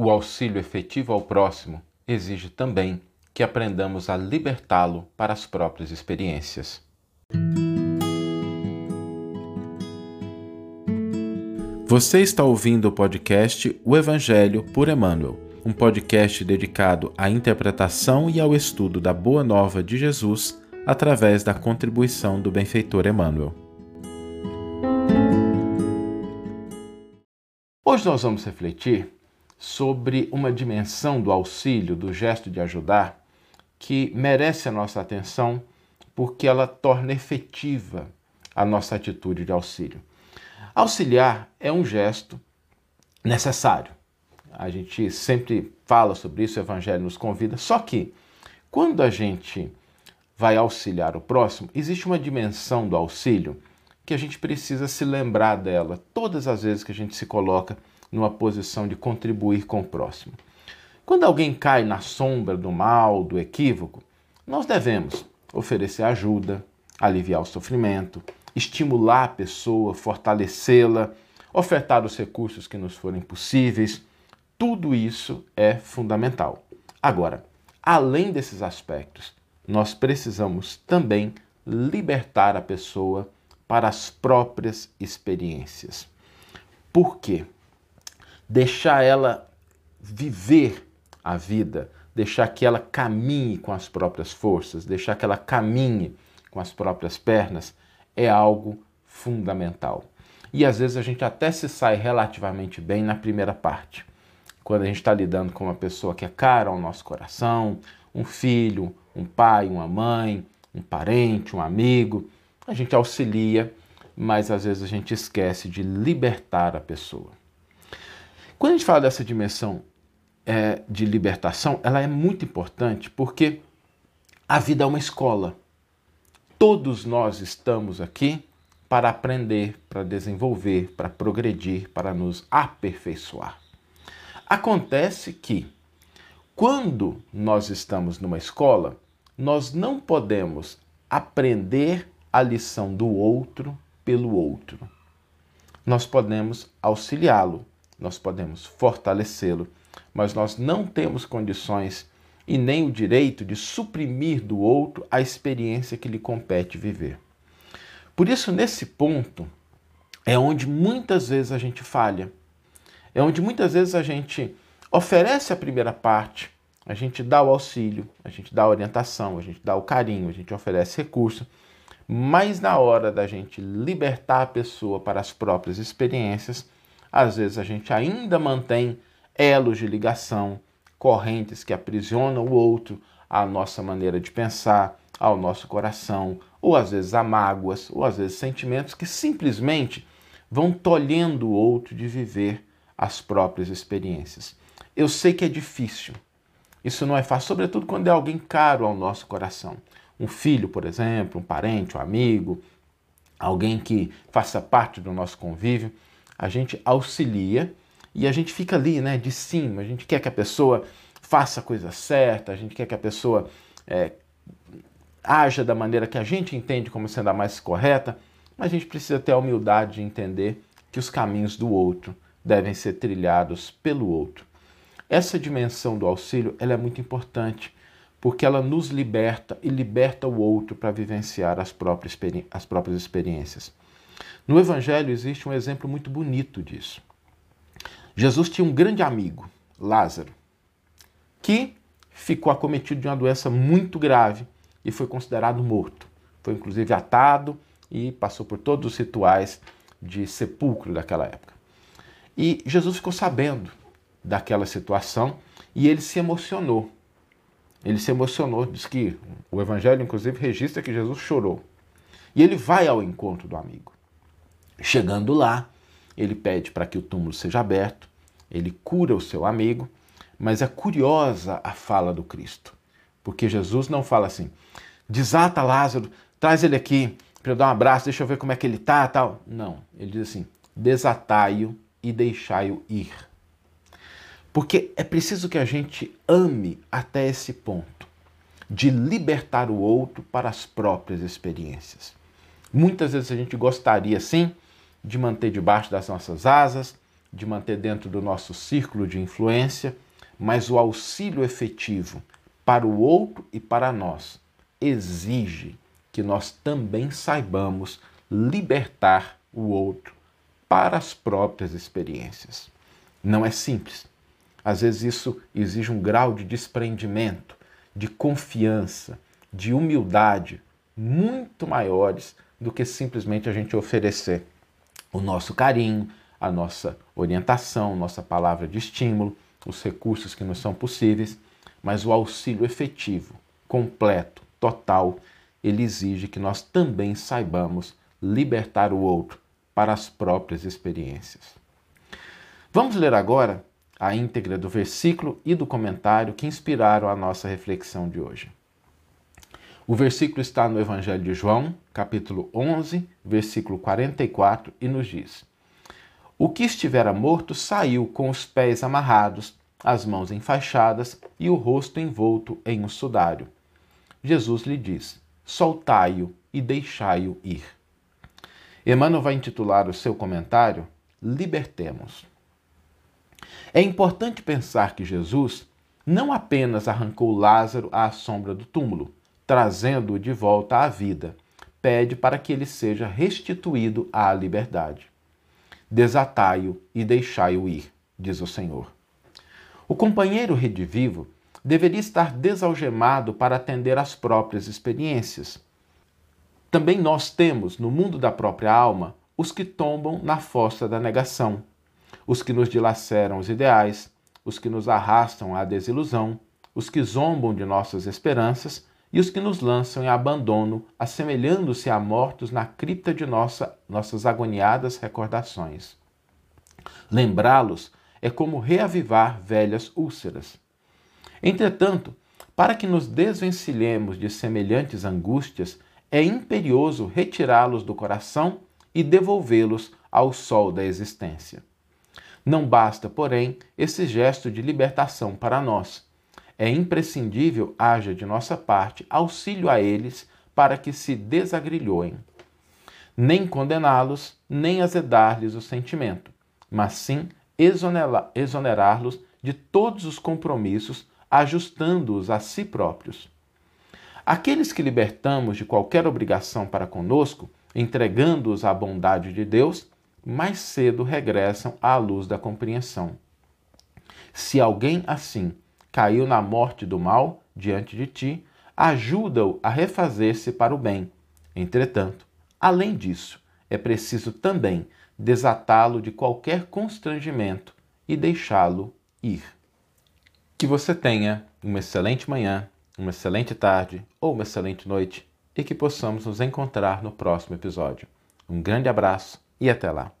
o auxílio efetivo ao próximo exige também que aprendamos a libertá-lo para as próprias experiências. Você está ouvindo o podcast O Evangelho por Emmanuel, um podcast dedicado à interpretação e ao estudo da Boa Nova de Jesus através da contribuição do benfeitor Emmanuel. Hoje nós vamos refletir sobre uma dimensão do auxílio, do gesto de ajudar, que merece a nossa atenção porque ela torna efetiva a nossa atitude de auxílio. Auxiliar é um gesto necessário. A gente sempre fala sobre isso, o Evangelho nos convida. Só que, quando a gente vai auxiliar o próximo, existe uma dimensão do auxílio que a gente precisa se lembrar dela todas as vezes que a gente se coloca numa posição de contribuir com o próximo. Quando alguém cai na sombra do mal, do equívoco, nós devemos oferecer ajuda, aliviar o sofrimento, estimular a pessoa, fortalecê-la, ofertar os recursos que nos forem possíveis. Tudo isso é fundamental. Agora, além desses aspectos, nós precisamos também libertar a pessoa para as próprias experiências. Por quê? Deixar ela viver a vida, deixar que ela caminhe com as próprias forças, deixar que ela caminhe com as próprias pernas, é algo fundamental. E às vezes a gente até se sai relativamente bem na primeira parte. Quando a gente está lidando com uma pessoa que é cara ao nosso coração, um filho, um pai, uma mãe, um parente, um amigo, a gente auxilia, mas às vezes a gente esquece de libertar a pessoa. Quando a gente fala dessa dimensão é, de libertação, ela é muito importante porque a vida é uma escola. Todos nós estamos aqui para aprender, para desenvolver, para progredir, para nos aperfeiçoar. Acontece que, quando nós estamos numa escola, nós não podemos aprender a lição do outro pelo outro. Nós podemos auxiliá-lo, nós podemos fortalecê-lo, mas nós não temos condições e nem o direito de suprimir do outro a experiência que lhe compete viver. Por isso, nesse ponto, é onde muitas vezes a gente falha. É onde muitas vezes a gente oferece a primeira parte, a gente dá o auxílio, a gente dá a orientação, a gente dá o carinho, a gente oferece recurso, mas na hora da gente libertar a pessoa para as próprias experiências, às vezes a gente ainda mantém elos de ligação, correntes que aprisionam o outro à nossa maneira de pensar, ao nosso coração, ou às vezes a mágoas, ou às vezes sentimentos que simplesmente vão tolhendo o outro de viver as próprias experiências. Eu sei que é difícil. Isso não é fácil, sobretudo quando é alguém caro ao nosso coração. Um filho, por exemplo, um parente, um amigo, alguém que faça parte do nosso convívio. A gente auxilia e a gente fica ali, né, de cima. A gente quer que a pessoa faça a coisa certa, a gente quer que a pessoa é, haja da maneira que a gente entende como sendo a mais correta, mas a gente precisa ter a humildade de entender que os caminhos do outro devem ser trilhados pelo outro. Essa dimensão do auxílio ela é muito importante porque ela nos liberta e liberta o outro para vivenciar as próprias, as próprias experiências. No Evangelho existe um exemplo muito bonito disso. Jesus tinha um grande amigo, Lázaro, que ficou acometido de uma doença muito grave e foi considerado morto. Foi inclusive atado e passou por todos os rituais de sepulcro daquela época. E Jesus ficou sabendo daquela situação e ele se emocionou. Ele se emocionou, diz que o Evangelho, inclusive, registra que Jesus chorou. E ele vai ao encontro do amigo. Chegando lá, ele pede para que o túmulo seja aberto, ele cura o seu amigo, mas é curiosa a fala do Cristo, porque Jesus não fala assim: desata Lázaro, traz ele aqui para eu dar um abraço, deixa eu ver como é que ele tá, tal. Não, ele diz assim: desatai-o e deixai-o ir. Porque é preciso que a gente ame até esse ponto de libertar o outro para as próprias experiências. Muitas vezes a gente gostaria sim de manter debaixo das nossas asas, de manter dentro do nosso círculo de influência, mas o auxílio efetivo para o outro e para nós exige que nós também saibamos libertar o outro para as próprias experiências. Não é simples. Às vezes isso exige um grau de desprendimento, de confiança, de humildade muito maiores do que simplesmente a gente oferecer o nosso carinho, a nossa orientação, nossa palavra de estímulo, os recursos que nos são possíveis, mas o auxílio efetivo, completo, total, ele exige que nós também saibamos libertar o outro para as próprias experiências. Vamos ler agora a íntegra do versículo e do comentário que inspiraram a nossa reflexão de hoje. O versículo está no Evangelho de João, capítulo 11, versículo 44, e nos diz: O que estivera morto saiu com os pés amarrados, as mãos enfaixadas e o rosto envolto em um sudário. Jesus lhe diz: Soltai-o e deixai-o ir. Emmanuel vai intitular o seu comentário Libertemos. É importante pensar que Jesus não apenas arrancou Lázaro à sombra do túmulo, trazendo-o de volta à vida, pede para que ele seja restituído à liberdade. Desatai-o e deixai-o ir, diz o Senhor. O companheiro redivivo deveria estar desalgemado para atender às próprias experiências. Também nós temos, no mundo da própria alma, os que tombam na fossa da negação, os que nos dilaceram os ideais, os que nos arrastam à desilusão, os que zombam de nossas esperanças e os que nos lançam em abandono, assemelhando-se a mortos na cripta de nossa, nossas agoniadas recordações. Lembrá-los é como reavivar velhas úlceras. Entretanto, para que nos desvencilhemos de semelhantes angústias, é imperioso retirá-los do coração e devolvê-los ao sol da existência. Não basta, porém, esse gesto de libertação para nós é imprescindível haja de nossa parte auxílio a eles para que se desagrilhoem. Nem condená-los, nem azedar-lhes o sentimento, mas sim exonerá-los de todos os compromissos, ajustando-os a si próprios. Aqueles que libertamos de qualquer obrigação para conosco, entregando-os à bondade de Deus, mais cedo regressam à luz da compreensão. Se alguém assim caiu na morte do mal diante de ti, ajuda-o a refazer-se para o bem. Entretanto, além disso, é preciso também desatá-lo de qualquer constrangimento e deixá-lo ir. Que você tenha uma excelente manhã, uma excelente tarde ou uma excelente noite e que possamos nos encontrar no próximo episódio. Um grande abraço e até lá!